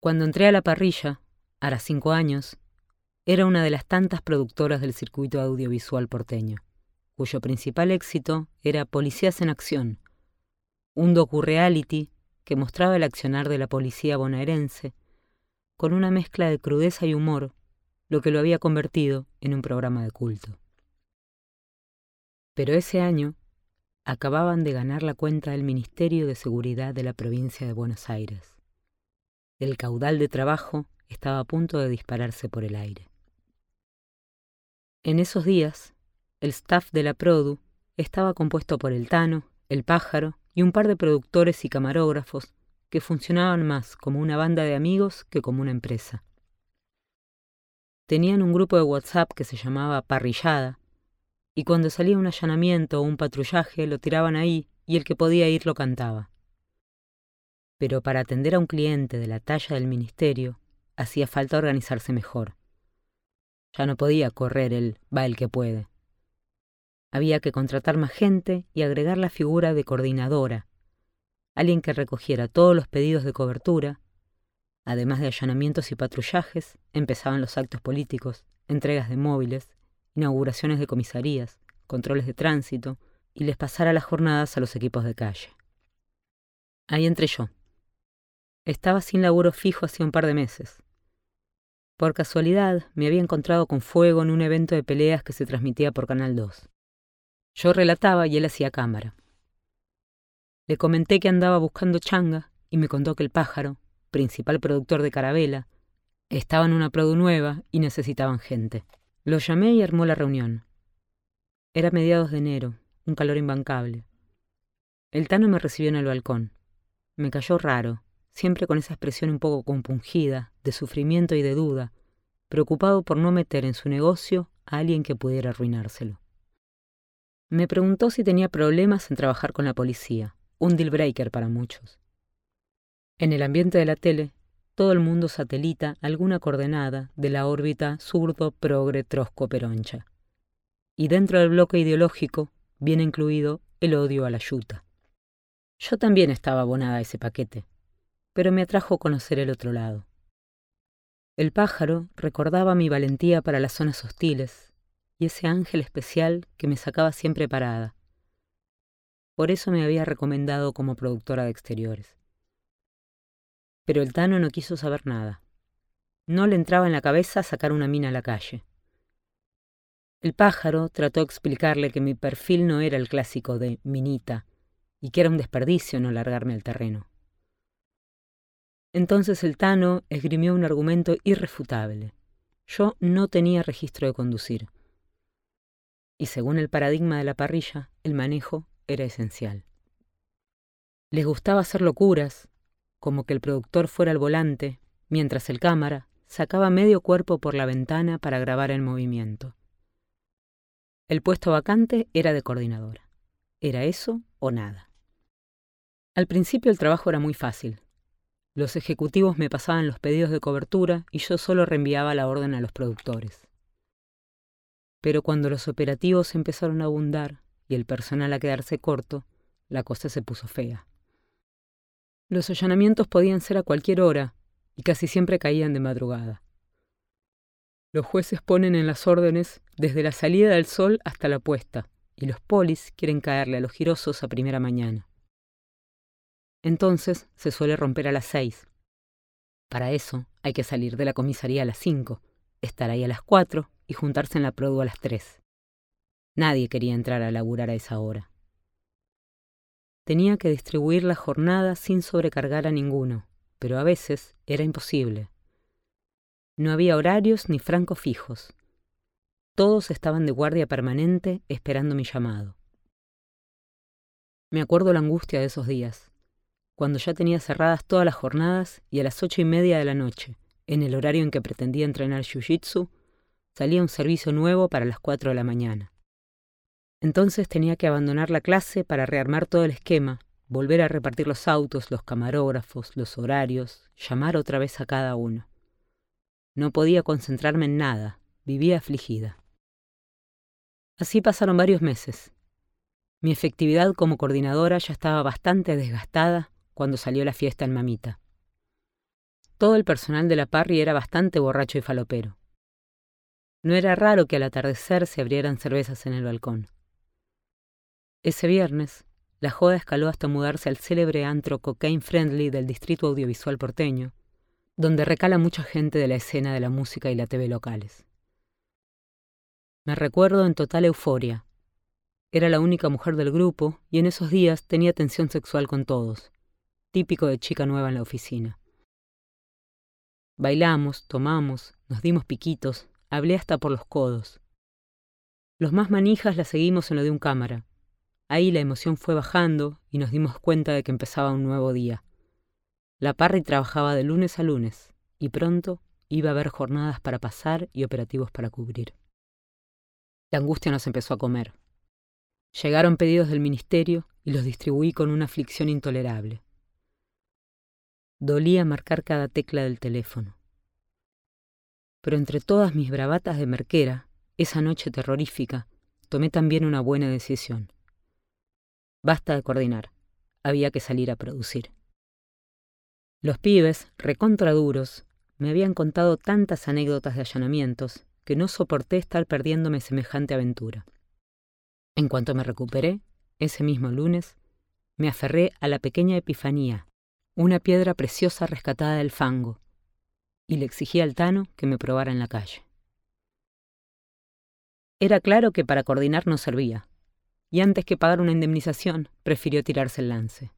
Cuando entré a la parrilla, a las cinco años, era una de las tantas productoras del circuito audiovisual porteño, cuyo principal éxito era Policías en Acción, un docu-reality que mostraba el accionar de la policía bonaerense con una mezcla de crudeza y humor, lo que lo había convertido en un programa de culto. Pero ese año acababan de ganar la cuenta del Ministerio de Seguridad de la provincia de Buenos Aires. El caudal de trabajo estaba a punto de dispararse por el aire. En esos días, el staff de la Produ estaba compuesto por el Tano, el Pájaro y un par de productores y camarógrafos que funcionaban más como una banda de amigos que como una empresa. Tenían un grupo de WhatsApp que se llamaba Parrillada, y cuando salía un allanamiento o un patrullaje lo tiraban ahí y el que podía ir lo cantaba. Pero para atender a un cliente de la talla del ministerio hacía falta organizarse mejor. Ya no podía correr el va el que puede. Había que contratar más gente y agregar la figura de coordinadora, alguien que recogiera todos los pedidos de cobertura. Además de allanamientos y patrullajes, empezaban los actos políticos, entregas de móviles, inauguraciones de comisarías, controles de tránsito y les pasara las jornadas a los equipos de calle. Ahí entré yo. Estaba sin laburo fijo hacía un par de meses. Por casualidad, me había encontrado con Fuego en un evento de peleas que se transmitía por Canal 2. Yo relataba y él hacía cámara. Le comenté que andaba buscando changa y me contó que el pájaro, principal productor de Carabela, estaba en una produ nueva y necesitaban gente. Lo llamé y armó la reunión. Era mediados de enero, un calor imbancable. El Tano me recibió en el balcón. Me cayó raro, siempre con esa expresión un poco compungida, de sufrimiento y de duda, preocupado por no meter en su negocio a alguien que pudiera arruinárselo. Me preguntó si tenía problemas en trabajar con la policía, un deal breaker para muchos. En el ambiente de la tele, todo el mundo satelita alguna coordenada de la órbita zurdo progre trosco peroncha. Y dentro del bloque ideológico viene incluido el odio a la yuta. Yo también estaba abonada a ese paquete, pero me atrajo conocer el otro lado. El pájaro recordaba mi valentía para las zonas hostiles, y ese ángel especial que me sacaba siempre parada. Por eso me había recomendado como productora de exteriores. Pero el Tano no quiso saber nada. No le entraba en la cabeza sacar una mina a la calle. El pájaro trató de explicarle que mi perfil no era el clásico de minita y que era un desperdicio no largarme al terreno. Entonces el Tano esgrimió un argumento irrefutable. Yo no tenía registro de conducir y según el paradigma de la parrilla, el manejo era esencial. Les gustaba hacer locuras, como que el productor fuera al volante, mientras el cámara sacaba medio cuerpo por la ventana para grabar el movimiento. El puesto vacante era de coordinadora. Era eso o nada. Al principio el trabajo era muy fácil. Los ejecutivos me pasaban los pedidos de cobertura y yo solo reenviaba la orden a los productores. Pero cuando los operativos empezaron a abundar y el personal a quedarse corto, la cosa se puso fea. Los allanamientos podían ser a cualquier hora y casi siempre caían de madrugada. Los jueces ponen en las órdenes desde la salida del sol hasta la puesta, y los polis quieren caerle a los girosos a primera mañana. Entonces se suele romper a las seis. Para eso hay que salir de la comisaría a las cinco, estar ahí a las cuatro y juntarse en la produ a las tres. Nadie quería entrar a laburar a esa hora. Tenía que distribuir la jornada sin sobrecargar a ninguno, pero a veces era imposible. No había horarios ni francos fijos. Todos estaban de guardia permanente esperando mi llamado. Me acuerdo la angustia de esos días, cuando ya tenía cerradas todas las jornadas y a las ocho y media de la noche, en el horario en que pretendía entrenar jiu-jitsu, salía un servicio nuevo para las cuatro de la mañana. Entonces tenía que abandonar la clase para rearmar todo el esquema, volver a repartir los autos, los camarógrafos, los horarios, llamar otra vez a cada uno. No podía concentrarme en nada, vivía afligida. Así pasaron varios meses. Mi efectividad como coordinadora ya estaba bastante desgastada cuando salió la fiesta en Mamita. Todo el personal de la parry era bastante borracho y falopero. No era raro que al atardecer se abrieran cervezas en el balcón. Ese viernes, la joda escaló hasta mudarse al célebre antro Cocaine Friendly del distrito audiovisual porteño, donde recala mucha gente de la escena de la música y la TV locales. Me recuerdo en total euforia. Era la única mujer del grupo y en esos días tenía tensión sexual con todos, típico de chica nueva en la oficina. Bailamos, tomamos, nos dimos piquitos, hablé hasta por los codos. Los más manijas la seguimos en lo de un cámara. Ahí la emoción fue bajando y nos dimos cuenta de que empezaba un nuevo día. La Parry trabajaba de lunes a lunes y pronto iba a haber jornadas para pasar y operativos para cubrir. La angustia nos empezó a comer. Llegaron pedidos del ministerio y los distribuí con una aflicción intolerable. Dolía marcar cada tecla del teléfono. Pero entre todas mis bravatas de merquera, esa noche terrorífica, tomé también una buena decisión. Basta de coordinar, había que salir a producir. Los pibes, recontraduros, me habían contado tantas anécdotas de allanamientos que no soporté estar perdiéndome semejante aventura. En cuanto me recuperé, ese mismo lunes, me aferré a la pequeña Epifanía una piedra preciosa rescatada del fango, y le exigí al Tano que me probara en la calle. Era claro que para coordinar no servía, y antes que pagar una indemnización, prefirió tirarse el lance.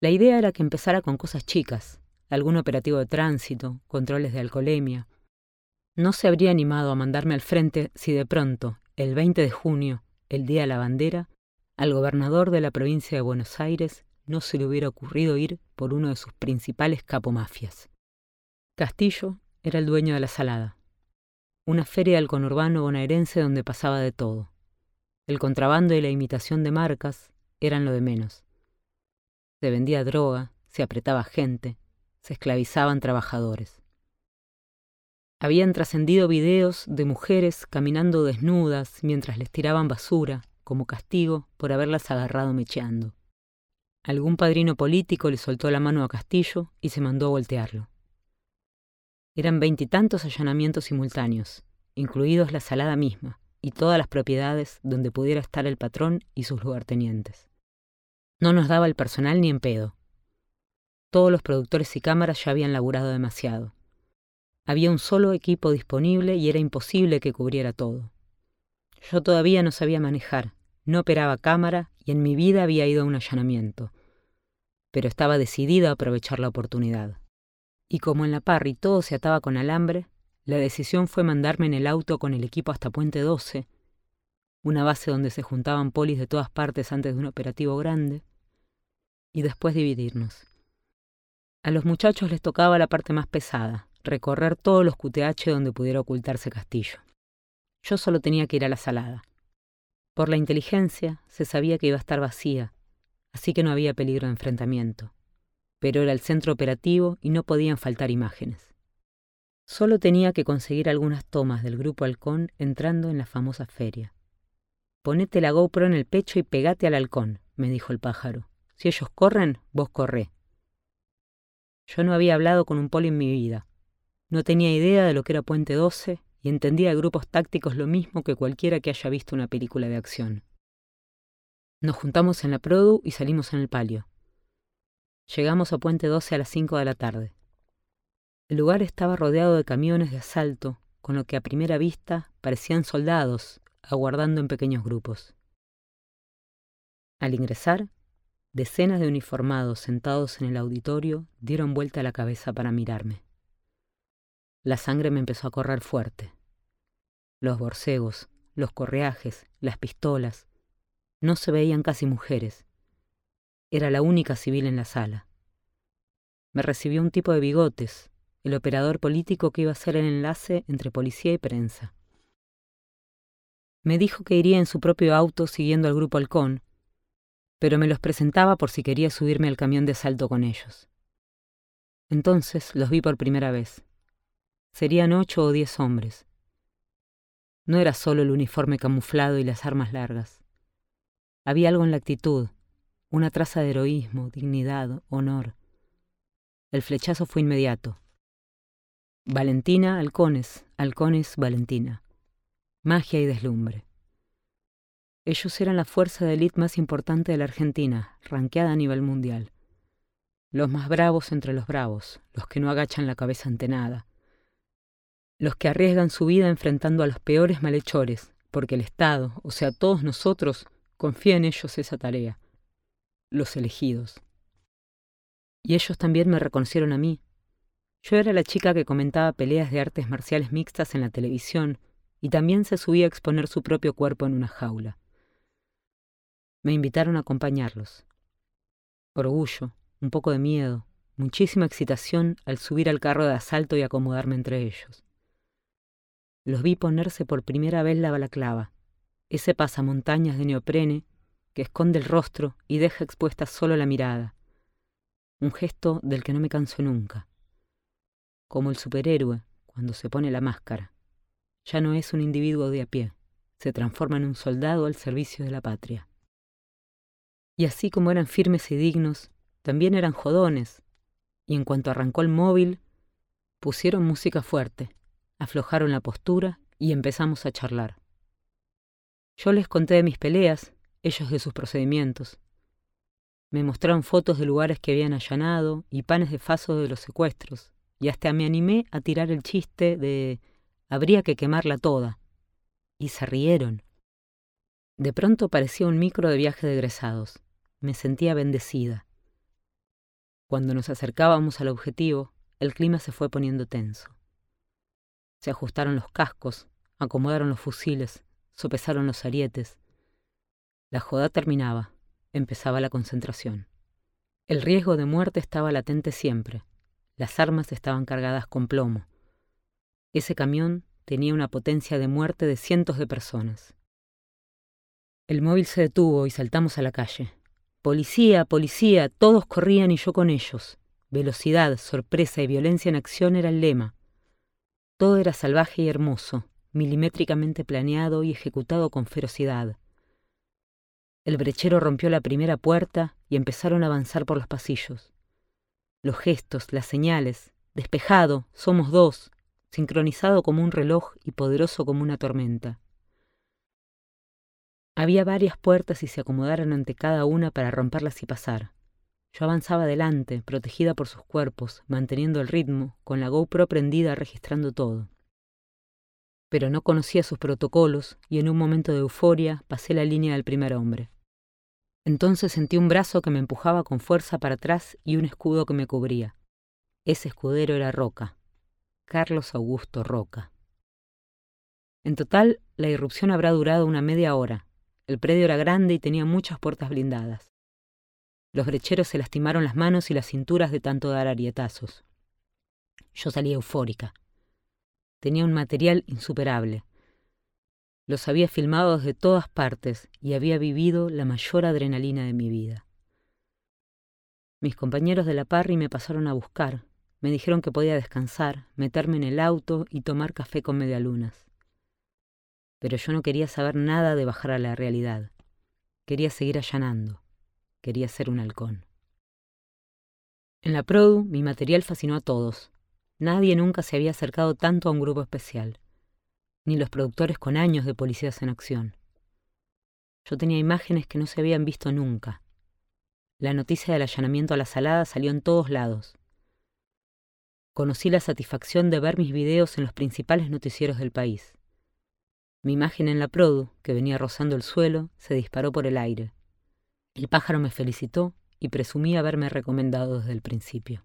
La idea era que empezara con cosas chicas, algún operativo de tránsito, controles de alcoholemia. No se habría animado a mandarme al frente si de pronto, el 20 de junio, el día de la bandera, al gobernador de la provincia de Buenos Aires no se le hubiera ocurrido ir por uno de sus principales capomafias. Castillo era el dueño de la Salada, una feria del conurbano bonaerense donde pasaba de todo. El contrabando y la imitación de marcas eran lo de menos. Se vendía droga, se apretaba gente, se esclavizaban trabajadores. Habían trascendido videos de mujeres caminando desnudas mientras les tiraban basura, como castigo por haberlas agarrado mecheando. Algún padrino político le soltó la mano a Castillo y se mandó a voltearlo. Eran veintitantos allanamientos simultáneos, incluidos la salada misma y todas las propiedades donde pudiera estar el patrón y sus lugartenientes. No nos daba el personal ni en pedo. Todos los productores y cámaras ya habían laburado demasiado. Había un solo equipo disponible y era imposible que cubriera todo. Yo todavía no sabía manejar, no operaba cámara y en mi vida había ido a un allanamiento, pero estaba decidida a aprovechar la oportunidad. Y como en la parry todo se ataba con alambre, la decisión fue mandarme en el auto con el equipo hasta Puente 12, una base donde se juntaban polis de todas partes antes de un operativo grande, y después dividirnos. A los muchachos les tocaba la parte más pesada, recorrer todos los QTH donde pudiera ocultarse Castillo. Yo solo tenía que ir a la salada. Por la inteligencia se sabía que iba a estar vacía, así que no había peligro de enfrentamiento. Pero era el centro operativo y no podían faltar imágenes. Solo tenía que conseguir algunas tomas del grupo halcón entrando en la famosa feria. Ponete la GoPro en el pecho y pegate al halcón, me dijo el pájaro. Si ellos corren, vos corré. Yo no había hablado con un poli en mi vida. No tenía idea de lo que era Puente 12 y entendía de grupos tácticos lo mismo que cualquiera que haya visto una película de acción. Nos juntamos en la Produ y salimos en el palio. Llegamos a Puente 12 a las 5 de la tarde. El lugar estaba rodeado de camiones de asalto, con lo que a primera vista parecían soldados, aguardando en pequeños grupos. Al ingresar, decenas de uniformados sentados en el auditorio dieron vuelta la cabeza para mirarme. La sangre me empezó a correr fuerte. Los borcegos, los correajes, las pistolas. No se veían casi mujeres. Era la única civil en la sala. Me recibió un tipo de bigotes, el operador político que iba a ser el enlace entre policía y prensa. Me dijo que iría en su propio auto siguiendo al grupo Halcón, pero me los presentaba por si quería subirme al camión de asalto con ellos. Entonces los vi por primera vez. Serían ocho o diez hombres. No era solo el uniforme camuflado y las armas largas. Había algo en la actitud, una traza de heroísmo, dignidad, honor. El flechazo fue inmediato. Valentina, halcones, halcones, Valentina. Magia y deslumbre. Ellos eran la fuerza de élite más importante de la Argentina, ranqueada a nivel mundial. Los más bravos entre los bravos, los que no agachan la cabeza ante nada. Los que arriesgan su vida enfrentando a los peores malhechores, porque el Estado, o sea, todos nosotros, confía en ellos esa tarea. Los elegidos. Y ellos también me reconocieron a mí. Yo era la chica que comentaba peleas de artes marciales mixtas en la televisión y también se subía a exponer su propio cuerpo en una jaula. Me invitaron a acompañarlos. Orgullo, un poco de miedo, muchísima excitación al subir al carro de asalto y acomodarme entre ellos. Los vi ponerse por primera vez la balaclava, ese pasamontañas de neoprene que esconde el rostro y deja expuesta solo la mirada. Un gesto del que no me canso nunca. Como el superhéroe cuando se pone la máscara. Ya no es un individuo de a pie, se transforma en un soldado al servicio de la patria. Y así como eran firmes y dignos, también eran jodones, y en cuanto arrancó el móvil, pusieron música fuerte, aflojaron la postura y empezamos a charlar. Yo les conté de mis peleas, ellos de sus procedimientos. Me mostraron fotos de lugares que habían allanado y panes de faso de los secuestros, y hasta me animé a tirar el chiste de habría que quemarla toda. Y se rieron. De pronto parecía un micro de viaje de egresados. Me sentía bendecida. Cuando nos acercábamos al objetivo, el clima se fue poniendo tenso. Se ajustaron los cascos, acomodaron los fusiles, sopesaron los arietes. La joda terminaba, empezaba la concentración. El riesgo de muerte estaba latente siempre. Las armas estaban cargadas con plomo. Ese camión tenía una potencia de muerte de cientos de personas. El móvil se detuvo y saltamos a la calle. Policía, policía, todos corrían y yo con ellos. Velocidad, sorpresa y violencia en acción era el lema. Todo era salvaje y hermoso, milimétricamente planeado y ejecutado con ferocidad. El brechero rompió la primera puerta y empezaron a avanzar por los pasillos. Los gestos, las señales, despejado, somos dos, sincronizado como un reloj y poderoso como una tormenta. Había varias puertas y se acomodaron ante cada una para romperlas y pasar. Yo avanzaba adelante, protegida por sus cuerpos, manteniendo el ritmo, con la GoPro prendida registrando todo. Pero no conocía sus protocolos y en un momento de euforia pasé la línea del primer hombre. Entonces sentí un brazo que me empujaba con fuerza para atrás y un escudo que me cubría. Ese escudero era Roca, Carlos Augusto Roca. En total, la irrupción habrá durado una media hora, el predio era grande y tenía muchas puertas blindadas. Los brecheros se lastimaron las manos y las cinturas de tanto dar arietazos. Yo salí eufórica. Tenía un material insuperable. Los había filmado desde todas partes y había vivido la mayor adrenalina de mi vida. Mis compañeros de la parry me pasaron a buscar. Me dijeron que podía descansar, meterme en el auto y tomar café con medialunas pero yo no quería saber nada de bajar a la realidad. Quería seguir allanando. Quería ser un halcón. En la Produ, mi material fascinó a todos. Nadie nunca se había acercado tanto a un grupo especial, ni los productores con años de policías en acción. Yo tenía imágenes que no se habían visto nunca. La noticia del allanamiento a la salada salió en todos lados. Conocí la satisfacción de ver mis videos en los principales noticieros del país. Mi imagen en la produ, que venía rozando el suelo, se disparó por el aire. El pájaro me felicitó y presumía haberme recomendado desde el principio.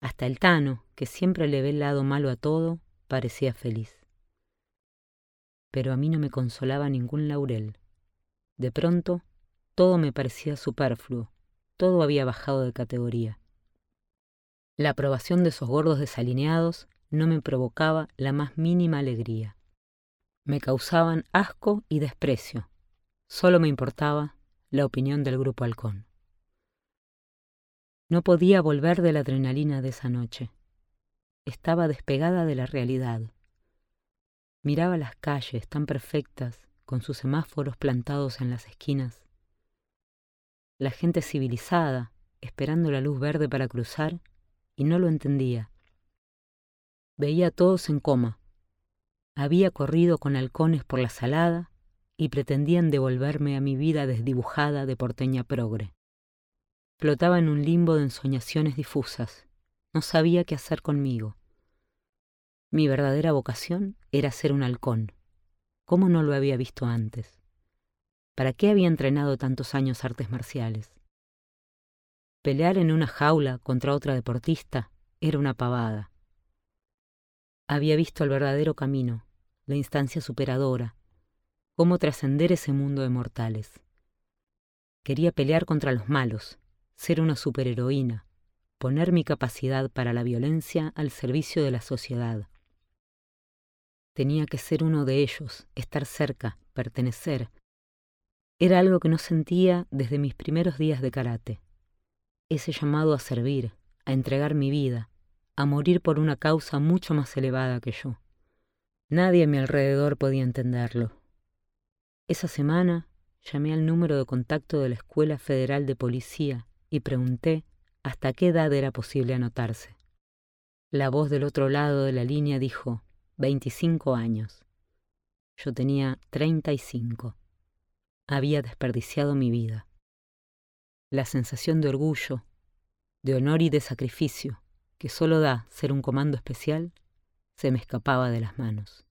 Hasta el Tano, que siempre le ve el lado malo a todo, parecía feliz. Pero a mí no me consolaba ningún laurel. De pronto, todo me parecía superfluo, todo había bajado de categoría. La aprobación de esos gordos desalineados no me provocaba la más mínima alegría me causaban asco y desprecio. Solo me importaba la opinión del grupo halcón. No podía volver de la adrenalina de esa noche. Estaba despegada de la realidad. Miraba las calles tan perfectas, con sus semáforos plantados en las esquinas. La gente civilizada, esperando la luz verde para cruzar, y no lo entendía. Veía a todos en coma. Había corrido con halcones por la salada y pretendían devolverme a mi vida desdibujada de porteña progre. Flotaba en un limbo de ensoñaciones difusas. No sabía qué hacer conmigo. Mi verdadera vocación era ser un halcón. ¿Cómo no lo había visto antes? ¿Para qué había entrenado tantos años artes marciales? Pelear en una jaula contra otra deportista era una pavada. Había visto el verdadero camino, la instancia superadora, cómo trascender ese mundo de mortales. Quería pelear contra los malos, ser una superheroína, poner mi capacidad para la violencia al servicio de la sociedad. Tenía que ser uno de ellos, estar cerca, pertenecer. Era algo que no sentía desde mis primeros días de karate. Ese llamado a servir, a entregar mi vida, a morir por una causa mucho más elevada que yo. Nadie a mi alrededor podía entenderlo. Esa semana llamé al número de contacto de la Escuela Federal de Policía y pregunté hasta qué edad era posible anotarse. La voz del otro lado de la línea dijo, 25 años. Yo tenía 35. Había desperdiciado mi vida. La sensación de orgullo, de honor y de sacrificio que solo da ser un comando especial se me escapaba de las manos.